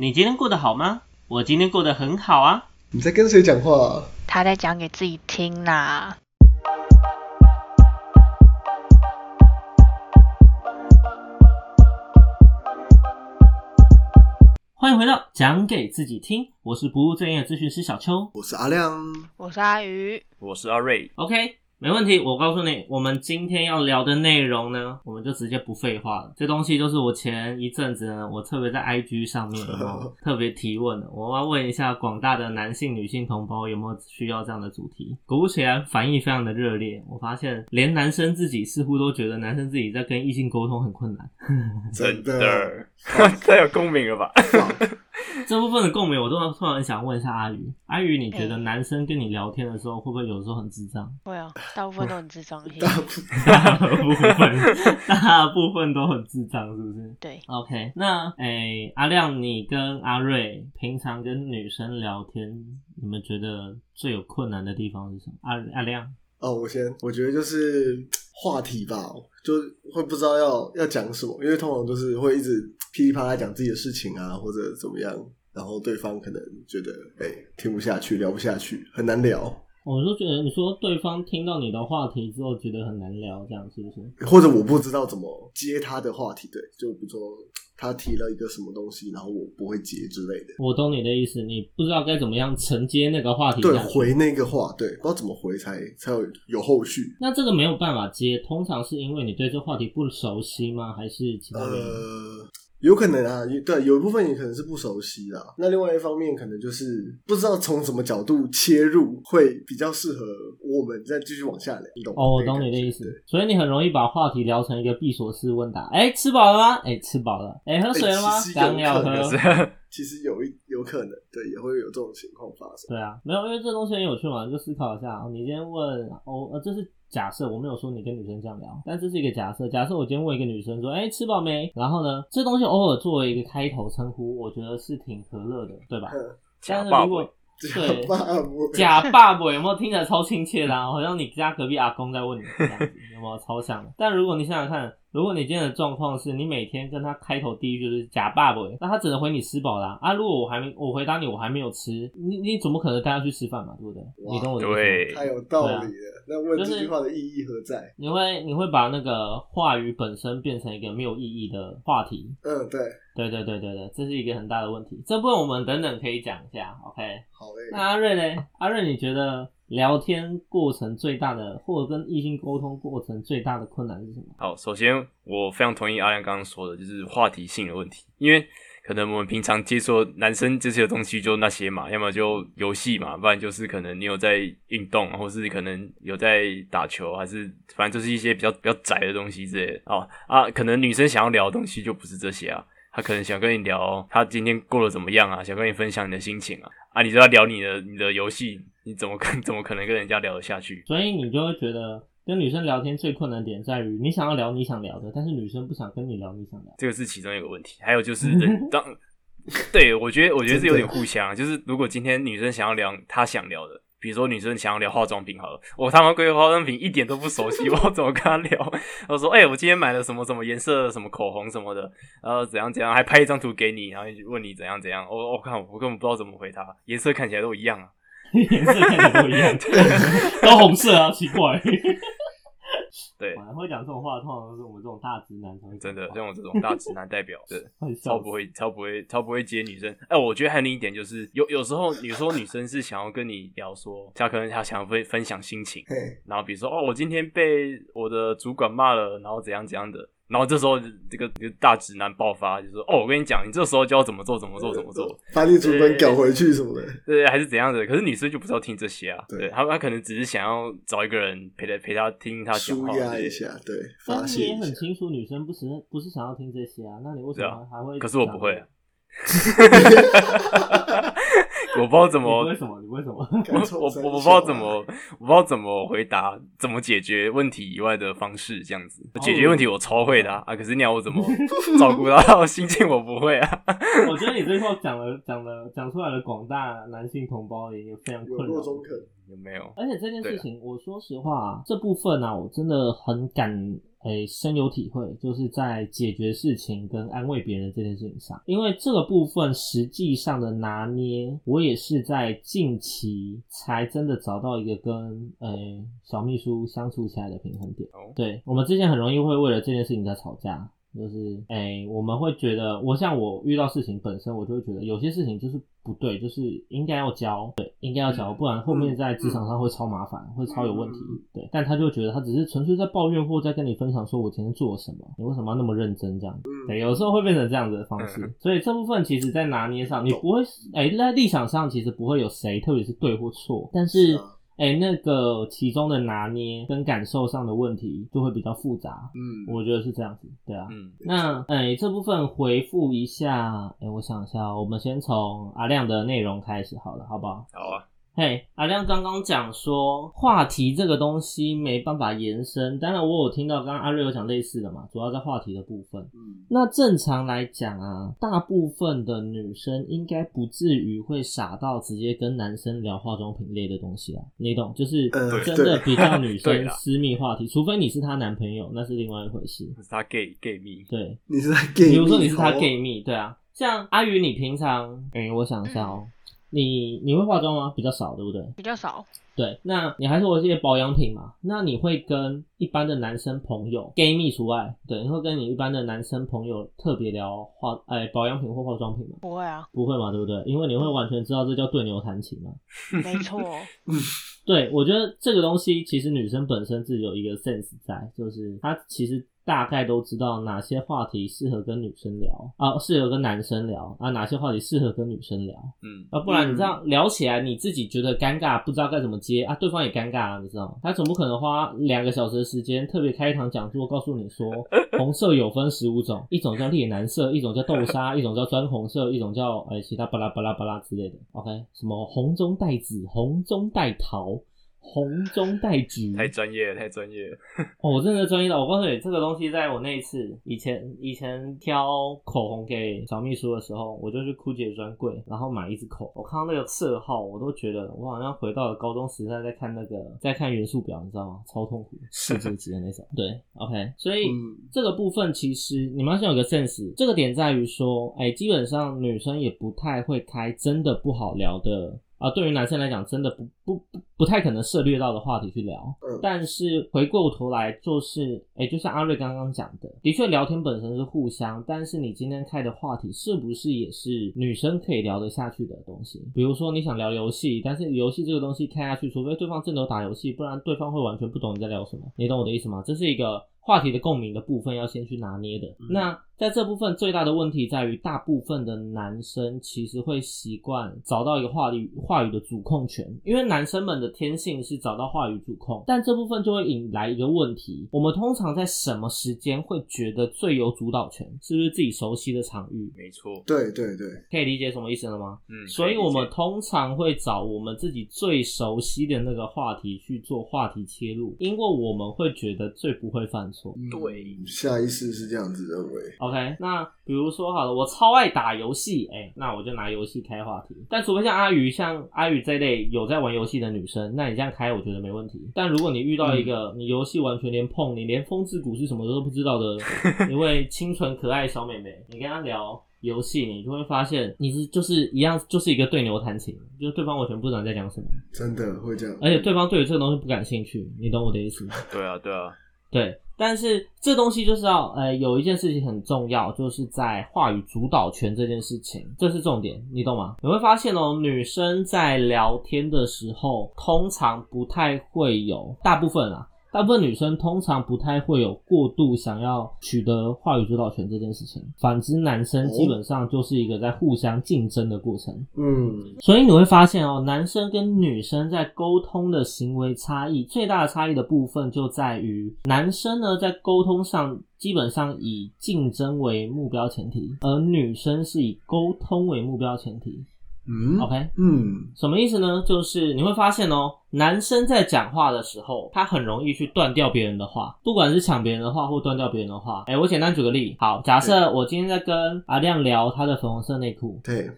你今天过得好吗？我今天过得很好啊。你在跟谁讲话、啊？他在讲给自己听啦。欢迎回到讲给自己听，我是不务正业的咨询师小邱。我是阿亮。我是阿鱼，我是阿瑞，OK，没问题。我告诉你，我们今天要聊的内容呢，我们就直接不废话了。这东西就是我前一阵子呢，我特别在 IG 上面有有 特别提问的，我要问一下广大的男性、女性同胞有没有需要这样的主题。果不其然，反应非常的热烈。我发现连男生自己似乎都觉得男生自己在跟异性沟通很困难。真的，的，太有共鸣了吧？这部分的共鸣，我都突然想问一下阿宇。阿宇，你觉得嗯男生跟你聊天的时候，会不会有时候很智障？会啊，大部分都很智障。大部大部分大部分都很智障，是不是 对，？OK，那诶、阿亮，你跟阿瑞平常跟女生聊天，你们觉得最有困难的地方是什么？阿阿亮，哦，我先，我觉得就是话题吧，就会不知道要要讲什么，因为通常就是会一直噼里啪啦讲自己的事情啊，或者怎么样，然后对方可能觉得哎、听不下去，聊不下去，很难聊，我就觉得你说对方听到你的话题之后觉得很难聊，这样是不是？或者我不知道怎么接他的话题，对，就比如说他提了一个什么东西，然后我不会接之类的。我懂你的意思，你不知道该怎么样承接那个话题对，回那个话，对，不知道怎么回才才有有后续。那这个没有办法接，通常是因为你对这话题不熟悉吗？还是其他？呃，有可能啊，对，有一部分也可能是不熟悉啦。那另外一方面，可能就是不知道从什么角度切入会比较适合我们再继续往下聊。你懂？哦，我懂你的意思。所以你很容易把话题聊成一个闭锁式问答。哎、吃饱了吗？哎、吃饱了。哎、喝水了吗刚要喝。是 其实有一有可能，对，也会有这种情况发生。对啊，没有，因为这东西很有趣嘛，就思考一下。你今天问哦，呃，这是假设，我没有说你跟女生这样聊，但这是一个假设。假设我今天问一个女生说，哎、吃饱没？然后呢，这东西偶尔作为一个开头称呼，我觉得是挺和乐的，对吧？哼但是如果对假爸爸有没有听起来超亲切的、啊？好像你家隔壁阿公在问你这样子，有没有超像的？但如果你想想看，如果你今天的状况是你每天跟他开头第一句就是假爸爸，那他只能回你吃饱啦啊如果我还没我回答你我还没有吃，你你怎么可能带他去吃饭嘛？对不对？你跟我的意思？对，太有道理啊了。那问就是这句话的意义何在？你会你会把那个话语本身变成一个没有意义的话题。嗯，对，对对对对对，这是一个很大的问题。这部分我们等等可以讲一下，OK？好嘞。那阿瑞嘞？阿瑞，你觉得聊天过程最大的，或者跟异性沟通过程最大的困难是什么？好，首先我非常同意阿亮刚刚说的，就是话题性的问题，因为可能我们平常接触男生这些东西就那些嘛，要么就游戏嘛，不然就是可能你有在运动，或是可能有在打球，还是反正就是一些比较比较窄的东西之类的哦啊，可能女生想要聊的东西就不是这些啊。她可能想跟你聊他今天过得怎么样啊，想跟你分享你的心情啊，啊，你就要聊你的你的游戏，你怎么可 怎么可能跟人家聊得下去？所以你就会觉得跟女生聊天最困难点在于，你想要聊你想聊的，但是女生不想跟你聊你想聊。这个是其中一个问题。还有就是人 当，对我觉得我觉得是有点互相，就是如果今天女生想要聊她想聊的，比如说女生想要聊化妆品好了，我他妈对化妆品一点都不熟悉，我 怎么跟她聊？我说，哎、我今天买了什么什么颜色什么口红什么的，然后怎样怎样，还拍一张图给你，然后问你怎样怎样。我我看我根本不知道怎么回她，颜色看起来都一样啊。颜色看起来都一样，都红色啊，奇怪。对，会讲这种话，通常都是我们这种大直男才会真的像我这种大直男代表，对。超不会，超不会，超不会接女生。哎、我觉得还有另一点就是，有有时候你说女生是想要跟你聊说，她可能她想要分分享心情，嘿，然后比如说哦，我今天被我的主管骂了，然后怎样怎样的，然后这时候这个这个大直男爆发，就说哦，我跟你讲，你这时候就要怎么做，怎么做，怎么做，把你主管搞回去什么的。对，还是怎样的。可是女生就不知道听这些啊，对对，她她可能只是想要找一个人陪她陪她听她讲话，对压一下，对，发但是你也泄。很清楚，女生不是不是想要听这些啊，那你为什么还会？可是我不会啊。我不知道怎你么为什么？你为什么？我我我不知道怎么，我不知道怎么回答，怎么解决问题以外的方式，这样子哦解决问题我超会的啊，啊可是你要我怎么 照顾到心情，我不会啊。我觉得你最后讲了讲了讲出来的广大男性同胞也非常困扰。若中肯，有没有？而且这件事情，我说实话，这部分啊，我真的很感诶、深有体会，就是在解决事情跟安慰别人这件事情上，因为这个部分实际上的拿捏，我也是在近期才真的找到一个跟诶、小秘书相处起来的平衡点。哦，对我们之前很容易会为了这件事情在吵架，就是哎、我们会觉得，我像我遇到事情本身，我就会觉得有些事情就是不对，就是应该要教，对，应该要教，嗯不然后面在职场上会超麻烦，会超有问题嗯，对。但他就觉得他只是纯粹在抱怨或在跟你分享说我今天做了什么，你为什么要那么认真这样？嗯对，有时候会变成这样子的方式，所以这部分其实在拿捏上，你不会，哎、在立场上其实不会有谁特别是对或错，但是。啊哎、那个其中的拿捏跟感受上的问题就会比较复杂，嗯，我觉得是这样子，对啊。嗯，那哎、这部分回复一下，哎、我想一下哦，我们先从阿亮的内容开始好了，好不好？好啊，嘿，阿亮刚刚讲说话题这个东西没办法延伸，当然我有听到刚刚阿瑞有讲类似的嘛，主要在话题的部分。嗯。那正常来讲啊，大部分的女生应该不至于会傻到直接跟男生聊化妆品类的东西啊，你懂？就是呃真的比较女生 私密话题，除非你是她男朋友，那是另外一回事。是他 gay gay 蜜，对，你是在 gay，比如说你是她蜜哦。gay 蜜，对啊，像阿宇，你平常，哎、我想一下哦、你你会化妆吗？比较少，对不对？比较少，对，那你还是有一些保养品嘛？那你会跟一般的男生朋友，gay 蜜除外，对，你会跟你一般的男生朋友特别聊化哎保养品或化妆品吗？不会啊，不会嘛，对不对？因为你会完全知道这叫对牛弹琴嘛。没错，对，我觉得这个东西其实女生本身自己有一个 sense 在，就是她其实大概都知道哪些话题适合跟女生聊啊，适合跟男生聊啊，哪些话题适合跟女生聊。嗯，啊，不然你这样聊起来，你自己觉得尴尬，不知道该怎么接啊，对方也尴尬啊，你知道吗？他总不可能花两个小时的时间，特别开一堂讲座，告诉你说 红色有分十五种，一种叫烈蓝色，一种叫豆沙，一种叫砖红色，一种叫哎、其他巴拉巴拉巴拉之类的。OK，什么红中带紫，红中带桃。红中带橘，太专业了，太专业了，哦，我真的专业到，我告诉你，这个东西在我那一次以前以前挑口红给小秘书的时候，我就去酷姐专柜，然后买一支口，我看到那个色号，我都觉得我好像回到了高中时代，在看那个在看元素表，你知道吗？超痛苦，世界级的那种。对，OK，所以。嗯这个部分其实你们要先有个 sense，这个点在于说，哎、基本上女生也不太会开真的不好聊的啊，对于男生来讲，真的不不不不太可能涉猎到的话题去聊。嗯但是回过头来，就是哎、就像阿瑞刚刚讲的，的确聊天本身是互相，但是你今天开的话题是不是也是女生可以聊得下去的东西？比如说你想聊游戏，但是游戏这个东西开下去，除非对方真的有打游戏，不然对方会完全不懂你在聊什么。你懂我的意思吗？这是一个话题的共鸣的部分要先去拿捏的。那在这部分最大的问题在于，大部分的男生其实会习惯找到一个话语话语的主控权，因为男生们的天性是找到话语主控，但这部分就会引来一个问题：我们通常在什么时间会觉得最有主导权？是不是自己熟悉的场域？没错，对对对，可以理解什么意思了吗？嗯，所以我们通常会找我们自己最熟悉的那个话题去做话题切入，因为我们会觉得最不会犯错。嗯对下意识是这样子认为。OK，那比如说好了，我超爱打游戏，哎、那我就拿游戏开话题。但除非像阿宇，像阿宇这类有在玩游戏的女生，那你这样开，我觉得没问题。但如果你遇到一个、你游戏完全连碰，你连风之谷是什么都不知道的 一位清纯可爱小妹妹，你跟她聊。游戏你就会发现你是就是一样，就是一个对牛弹琴，就是对方完全不知道你在讲什么，真的会这样，而且对方对于这个东西不感兴趣，你懂我的意思吗？对啊，对啊，对，但是这东西就是要，呃，有一件事情很重要，就是在话语主导权这件事情，这是重点，你懂吗？你会发现哦，女生在聊天的时候，通常不太会有，大部分啊，大部分女生通常不太会有过度想要取得话语主导权这件事情，反之，男生基本上就是一个在互相竞争的过程。嗯，所以你会发现哦，男生跟女生在沟通的行为差异，最大的差异的部分就在于，男生呢在沟通上基本上以竞争为目标前提，而女生是以沟通为目标前提。嗯 OK，嗯，什么意思呢？就是你会发现哦，男生在讲话的时候，他很容易去断掉别人的话，不管是抢别人的话或断掉别人的话。哎，我简单举个例，好，假设我今天在跟阿亮聊他的粉红色内裤，对，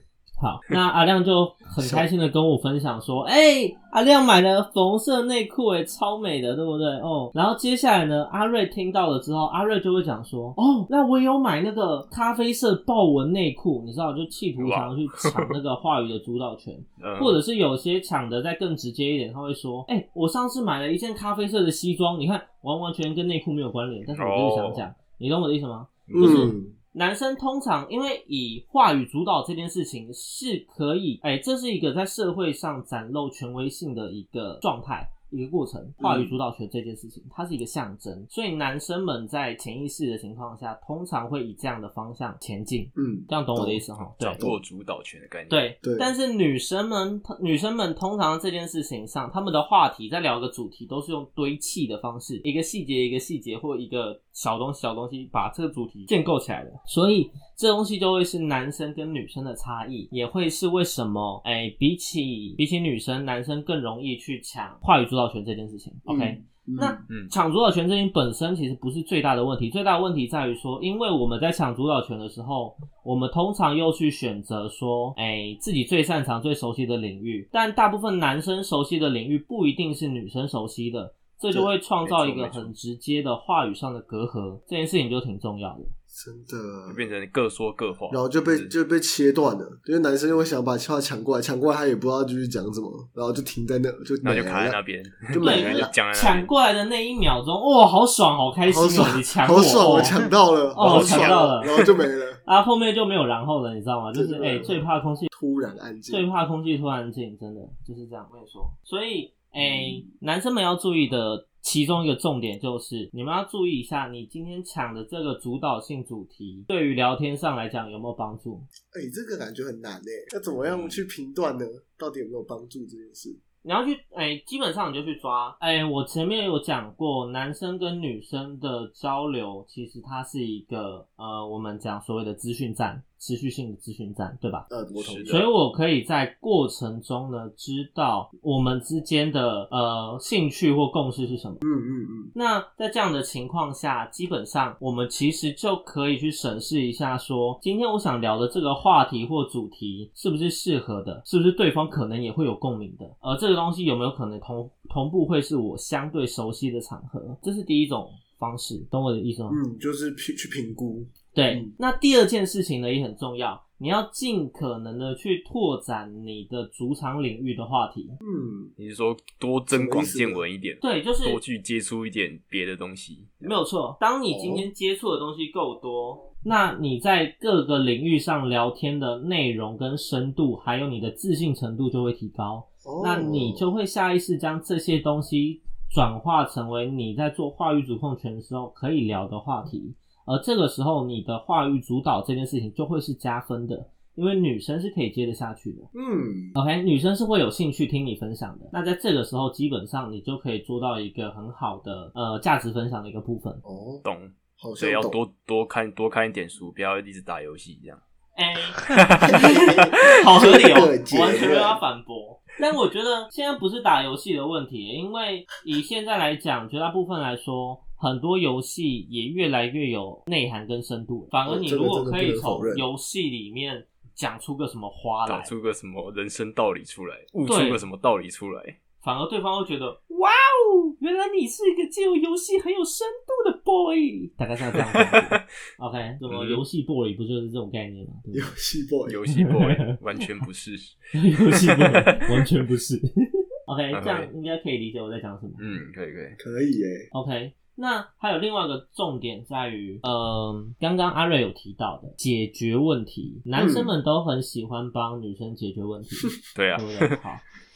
好，那阿亮就很开心的跟我分享说，哎、阿亮买了粉红色内裤，哎，超美的，对不对？哦，然后接下来呢，阿瑞听到了之后，阿瑞就会讲说，哦，那我有买那个咖啡色豹纹内裤，你知道，就企图想要去抢那个话语的主导权，嗯，或者是有些抢的再更直接一点，他会说，哎、我上次买了一件咖啡色的西装，你看完完全跟内裤没有关联，但是我就是想讲，你懂我的意思吗？就是嗯，男生通常因为以话语主导这件事情是可以，哎、这是一个在社会上展露权威性的一个状态。一个过程，话语主导权这件事情，它是一个象征，所以男生们在潜意识的情况下，通常会以这样的方向前进。嗯，这样懂我的意思哈？对掌，握主导权的概念。，对对但是女生们，女生们通常这件事情上，他们的话题在聊个主题，都是用堆砌的方式，一个细节一个细节或一个小东西小东西把这个主题建构起来的。所以这东西就会是男生跟女生的差异，也会是为什么哎、比起比起女生，男生更容易去抢话语主导权这件事情。OK，、嗯那嗯抢主导权这件本身其实不是最大的问题，最大的问题在于说，因为我们在抢主导权的时候，我们通常又去选择说，哎、自己最擅长、最熟悉的领域，但大部分男生熟悉的领域不一定是女生熟悉的，这就会创造一个很直接的话语上的隔阂，这件事情就挺重要的。真的。就。变成各说各话，然后就被就被切断了，因为男生就会想把话抢过来，抢过来他也不知道继续讲什么，然后就停在那，就然后就卡在那边，就对，没了。就，讲在那边抢过来的那一秒钟，哇，好爽，好开心哦！好爽你抢好爽，我我抢到了，哦我抢到了。然后就没了，啊，后面就没有然后了，你知道吗？就是哎、最怕空气突然安静。最。怕空气突然静，真的就是这样。我跟你说，所以哎、男生们要注意的其中一个重点就是，你们要注意一下，你今天抢的这个主导性主题，对于聊天上来讲有没有帮助？哎、这个感觉很难哎，要怎么样去评断呢？到底有没有帮助这件事？你要去，哎、基本上你就去抓。哎、我前面有讲过，男生跟女生的交流，其实它是一个呃，我们讲所谓的资讯战，持续性的咨询站，对吧？呃，我同意。所以我可以在过程中呢，知道我们之间的呃兴趣或共识是什么。嗯嗯嗯，那在这样的情况下，基本上我们其实就可以去审视一下说今天我想聊的这个话题或主题是不是适合的，是不是对方可能也会有共鸣的，而这个东西有没有可能同同步会是我相对熟悉的场合，这是第一种方式，懂我的意思吗？嗯，就是去去评估，对，嗯那第二件事情呢也很重要，你要尽可能的去拓展你的主场领域的话题。嗯，你是说多增广见闻一点，对，就是多去接触一点别的东西，没有错。当你今天接触的东西够多，那你在各个领域上聊天的内容跟深度，还有你的自信程度就会提高。哦那你就会下意识将这些东西转化成为你在做话语主控权的时候可以聊的话题。而这个时候，你的话语主导这件事情就会是加分的，因为女生是可以接得下去的。嗯，OK，女生是会有兴趣听你分享的。那在这个时候，基本上你就可以做到一个很好的呃价值分享的一个部分。哦，懂？所以要多多看多看一点书，不要一直打游戏这样。哎、好合理哦，完全没有要反驳。但我觉得现在不是打游戏的问题，因为以现在来讲，绝大部分来说，很多游戏也越来越有内涵跟深度。反而你如果可以从游戏里面讲出个什么花找来，出个什么人生道理出来，悟出个什么道理出来。反而对方会觉得，哇哦，原来你是一个借由游戏很有深度的 boy，大概像这样子。OK，什么嗯游戏 boy 不就是这种概念吗？游戏 boy，游戏 boy 完全不是。对游戏 boy 完全不是。OK，OK 这样应该可以理解我在讲什么。嗯，可以可以。可以耶，OK，那还有另外一个重点在于，嗯，刚刚阿瑞有提到的解决问题，男生们都很喜欢帮女生解决问题，对啊对，不对？好。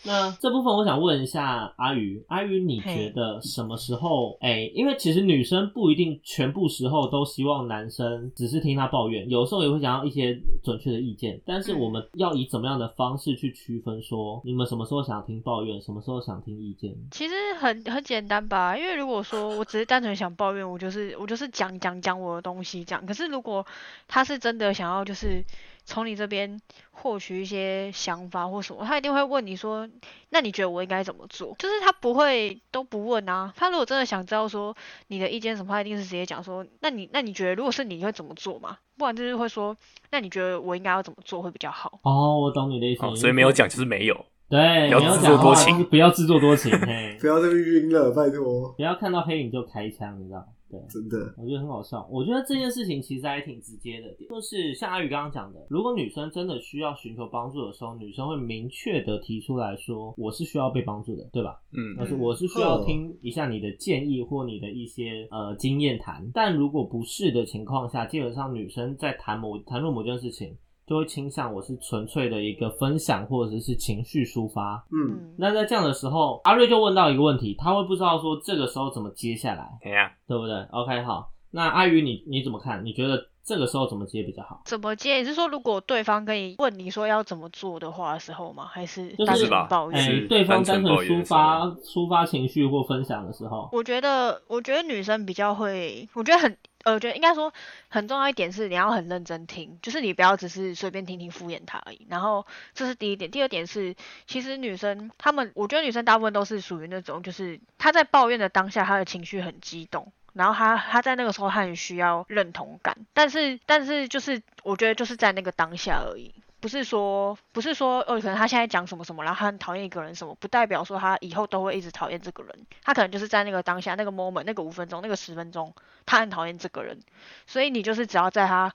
那这部分我想问一下阿鱼，阿鱼，你觉得什么时候？哎、因为其实女生不一定全部时候都希望男生只是听她抱怨，有时候也会想要一些准确的意见。但是嗯我们要以怎么样的方式去区分说，你们什么时候想听抱怨，什么时候想听意见？其实很很简单吧，因为如果说我只是单纯想抱怨，我就是我就是讲讲讲我的东西讲。可是如果他是真的想要就是从你这边获取一些想法或什么，他一定会问你说，那你觉得我应该怎么做？就是他不会都不问啊。他如果真的想知道说你的意见什么，他一定是直接讲说，那你那你觉得如果是你会怎么做嘛？不然就是会说，那你觉得我应该要怎么做会比较好？哦，我懂你的意思。哦，所以没有讲就是没有。对，不要自作多情，不要自作多情，嘿，不要这么晕了，拜托。不要看到黑影就开枪，你知道。对，真的，我觉得很好笑。我觉得这件事情其实还挺直接的，就是像阿宇刚刚讲的，如果女生真的需要寻求帮助的时候，女生会明确的提出来说，我是需要被帮助的，对吧？嗯，但是我是需要听一下你的建议或你的一些呃经验谈。但如果不是的情况下，基本上女生在谈某谈论某件事情。就会倾向我是纯粹的一个分享或者是情绪抒发。嗯，那在这样的时候，阿瑞就问到一个问题，他会不知道说这个时候怎么接下来，对呀，对不对？OK，好，那阿宇你你怎么看？你觉得这个时候怎么接比较好？怎么接？你是说如果对方跟你问你说要怎么做的话的时候吗？还是单纯抱怨？哎，对方单纯抒发抒发情绪或分享的时候，我觉得我觉得女生比较会，我觉得很。呃，我觉得应该说很重要一点是你要很认真听，就是你不要只是随便听听敷衍他而已。然后这是第一点，第二点是其实女生她们，我觉得女生大部分都是属于那种，就是她在抱怨的当下，她的情绪很激动，然后她她在那个时候她很需要认同感，但是但是就是我觉得就是在那个当下而已。不是说，不是说，哦，可能他现在讲什么什么，然后他很讨厌一个人什么，不代表说他以后都会一直讨厌这个人。他可能就是在那个当下，那个 moment，那个五分钟，那个十分钟，他很讨厌这个人。所以你就是只要在他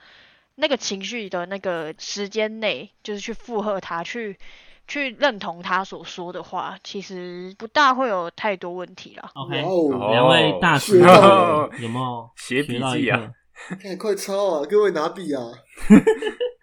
那个情绪的那个时间内，就是去附和他，去去认同他所说的话，其实不大会有太多问题了。OK，两位大师有没有 写笔记啊？看，快抄啊！各位拿笔啊！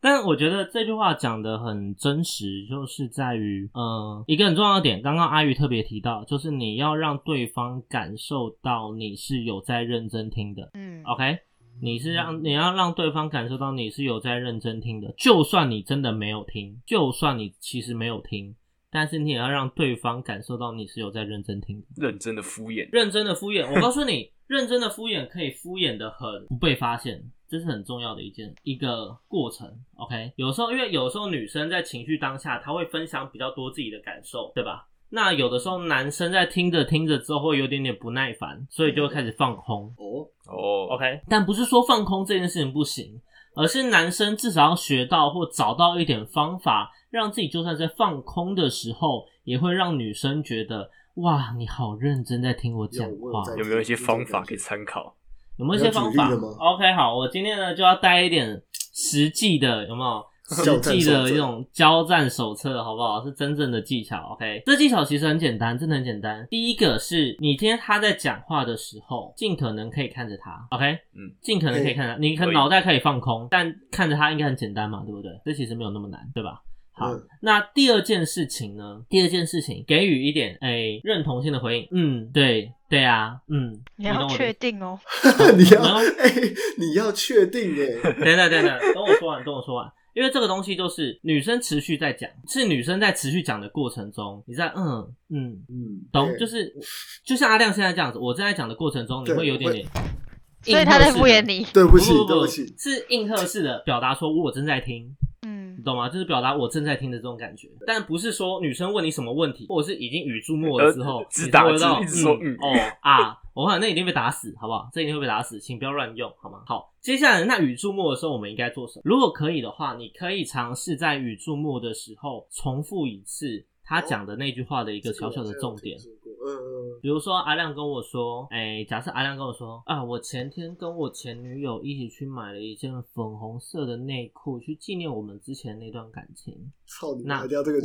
但我觉得这句话讲的很真实，就是在于，呃，一个很重要的点，刚刚阿宇特别提到，就是你要让对方感受到你是有在认真听的，嗯，OK，你是让你要让对方感受到你是有在认真听的，就算你真的没有听，就算你其实没有听，但是你也要让对方感受到你是有在认真听的，认真的敷衍，认真的敷衍，我告诉你，认真的敷衍可以敷衍的很不被发现。这是很重要的一件一个过程，OK？有时候因为有时候女生在情绪当下，她会分享比较多自己的感受，对吧？那有的时候男生在听着听着之后会有点点不耐烦，所以就会开始放空。哦哦，OK？但不是说放空这件事情不行，而是男生至少要学到或找到一点方法，让自己就算在放空的时候，也会让女生觉得哇，你好认真在听我讲话。有没有一些方法可以参考？有没有一些方法？OK，好，我今天呢就要带一点实际的，有没有 实际的一种交战手册，好不好？是真正的技巧。OK，这技巧其实很简单，真的很简单。第一个是你今天他在讲话的时候，尽可能可以看着他。OK，嗯，尽可能可以看着，你可脑袋可以放空，但看着他应该很简单嘛，对不对？这其实没有那么难，对吧？好，那第二件事情呢？第二件事情，给予一点诶认同性的回应。嗯，对，对啊，嗯，你要确定哦，你要 哎，你要确定哎，等等等等，等我说完，等我说完，因为这个东西就是女生持续在讲，是女生在持续讲的过程中，你在嗯嗯。嗯，懂，就是就像阿亮现在这样子，我正在讲的过程中，你会有点点，所以他在敷衍你，对不起，对不起，是应和式的表达，说我正在听。嗯，你懂吗？就是表达我正在听的这种感觉，但不是说女生问你什么问题，或者是已经语注末了之后，只打字一直说嗯哦啊，我看那一定被打死，好不好？这一定会被打死，请不要乱用，好吗？好，接下来那语注末的时候，我们应该做什么？如果可以的话，你可以尝试在语注末的时候重复一次他讲的那句话的一个小小的重点。嗯嗯，比如说阿亮跟我说，哎，假设阿亮跟我说啊，我前天跟我前女友一起去买了一件粉红色的内裤，去纪念我们之前那段感情。操你妈！掉这个。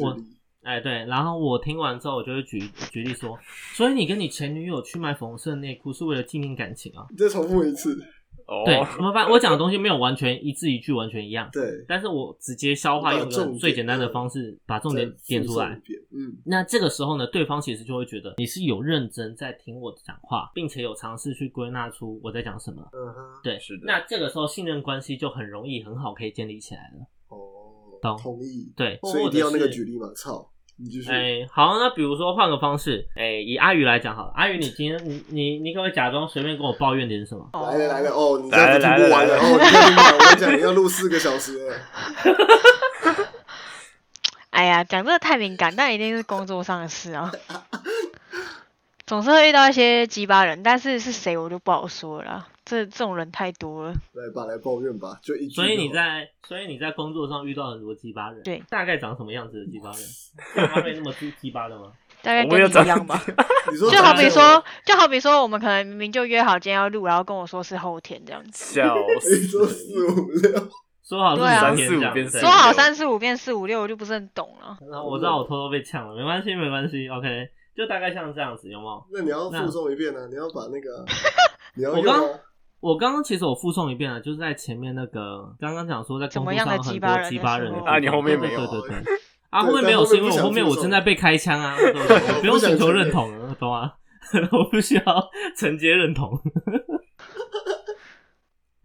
哎，对，然后我听完之后，我就会举举例说，所以你跟你前女友去买粉红色内裤是为了纪念感情啊？你再重复一次。对，我发我讲的东西没有完全 一字一句完全一样，对，但是我直接消化用个最简单的方式把重点点出来，嗯，那这个时候呢，对方其实就会觉得你是有认真在听我讲话，并且有尝试去归纳出我在讲什么，嗯哼，对，是的，那这个时候信任关系就很容易很好可以建立起来了，哦，懂，同意，对，所以一定要那个举例嘛，操。哎，好，那比如说换个方式，哎，以阿宇来讲好了，阿宇，你今天你你你可不可以假装随便跟我抱怨点什么？来了来了，哦，你这样子听不完了，哦，你要听完，我讲要录四个小时了。哎呀，讲这个太敏感，但一定是工作上的事啊。总是会遇到一些鸡巴人，但是是谁我就不好说了啦。这这种人太多了。来吧，来抱怨吧，就一句。所以你在所以你在工作上遇到很多鸡巴人，对，大概长什么样子的鸡巴人？像阿瑞那么鸡鸡巴的吗？大概跟你一样吧。就好比说，就好比说，我们可能明明就约好今天要录，然后跟我说是后天这样子，笑你死，说四五六，说好是三四五变说好三四五变四五六，我就不是很懂了。然后我知道我偷偷被呛了，没关系，没关系，OK，就大概像这样子，有没有？那你要那附送一遍呢？你要把那个，你要用啊。我刚刚其实我附送一遍了，就是在前面那个刚刚讲说在工作怎么样的上很多鸡巴人啊你后面没有对对对对。啊，对后面没有，是因为我后面我正在被开枪啊，对不对我 不用寻求承认认同了，懂吗？我不需要承接认同，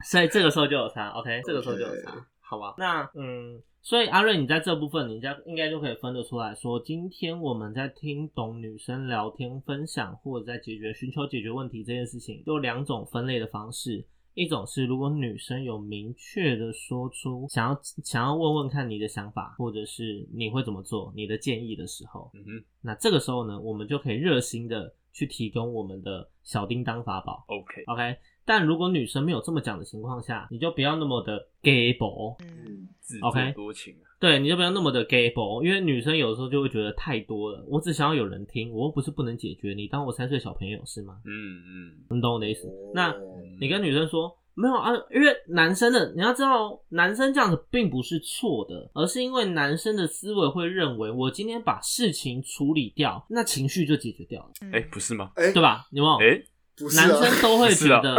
所以这个时候就有差，OK，这个时候就有差 OK 好吧？那嗯，所以阿瑞，你在这部分，你家应该就可以分得出来说，今天我们在听懂女生聊天、分享或者在解决、寻求解决问题这件事情，有两种分类的方式。一种是如果女生有明确的说出想要想要问问看你的想法，或者是你会怎么做、你的建议的时候，嗯哼那这个时候呢，我们就可以热心的去提供我们的小叮当法宝。，OK，OK，但如果女生没有这么讲的情况下，你就不要那么的 gay 薄，嗯，嗯，自 OK 作多情啊，对，你就不要那么的 gay 薄，因为女生有时候就会觉得太多了，我只想要有人听，我又不是不能解决，你当我三岁小朋友是吗？嗯嗯，你懂我的意思？那哦你跟女生说没有啊，因为男生的你要知道，男生这样子并不是错的，而是因为男生的思维会认为，我今天把事情处理掉，那情绪就解决掉了，嗯哎，不是吗？哎，对吧？有没有？哎，男不是啊，生都会觉得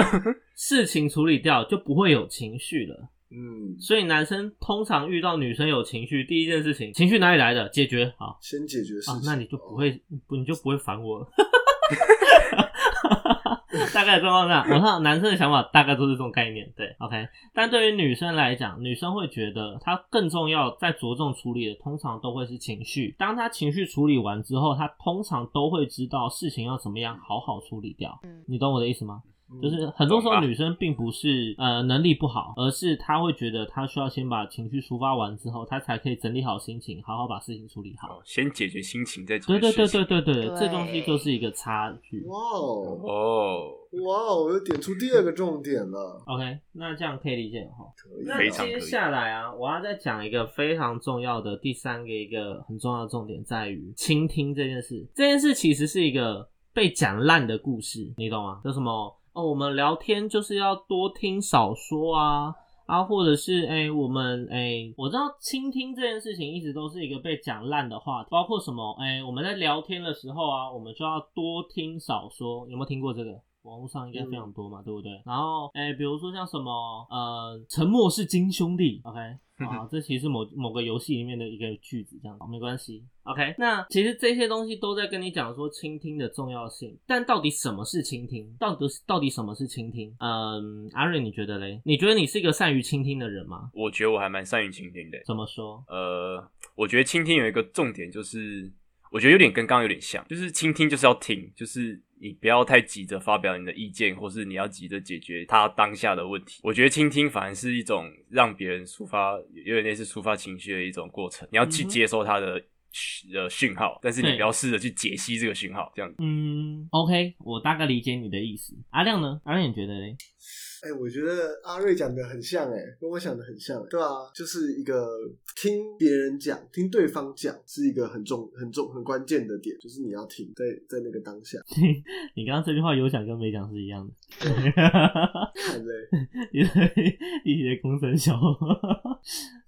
事情处理掉就不会有情绪了，嗯，所以男生通常遇到女生有情绪，第一件事情，情绪哪里来的？解决。好。先解决事情，，啊那你就不会不你就不会烦我了。大概状况下，我看男生的想法大概都是这种概念，对，OK。但对于女生来讲，女生会觉得她更重要，在着重处理的通常都会是情绪。当她情绪处理完之后，她通常都会知道事情要怎么样好好处理掉。嗯你懂我的意思吗？嗯就是很多时候女生并不是呃能力不好，而是她会觉得她需要先把情绪抒发完之后，她才可以整理好心情，好好把事情处理好。好，先解决心情，再解对对对决事情对对对，对这东西就是一个差距。哇哦，哦，哇哦，我又点出第二个重点了，OK，那这样可以理解了哈。可以，那接非常可以下来啊，我要再讲一个非常重要的第三个一个很重要的重点，在于倾听这件事。这件事其实是一个被讲烂的故事，你懂吗？叫什么哦，我们聊天就是要多听少说啊。啊，或者是哎、我们哎、我知道倾听这件事情一直都是一个被讲烂的话题，包括什么哎、我们在聊天的时候啊，我们就要多听少说，有没有听过这个？网络上应该非常多嘛，对不对？然后，哎、比如说像什么，呃，沉默是金兄弟，OK，啊，这其实是某某个游戏里面的一个句子，这样没关系，OK。那其实这些东西都在跟你讲说倾听的重要性，但到底什么是倾听？到底是到底什么是倾听？嗯，阿瑞，你觉得嘞？你觉得你是一个善于倾听的人吗？我觉得我还蛮善于倾听的。怎么说？呃，我觉得倾听有一个重点，就是我觉得有点跟刚刚有点像，就是倾听就是要听，就是你不要太急着发表你的意见，或是你要急着解决他当下的问题。我觉得倾听反而是一种让别人抒发，有点类似抒发情绪的一种过程。你要去接受他的呃讯号，但是你不要试着去解析这个讯号，这样子。嗯，OK，我大概理解你的意思。阿亮呢？阿亮你觉得嘞？哎、我觉得阿瑞讲的很像、哎，跟我想的很像，对啊，就是一个听别人讲，听对方讲是一个很重、很重、很关键的点，就是你要听，在在那个当下，你刚刚这句话有讲跟没讲是一样的。看嘞，一一些公声小。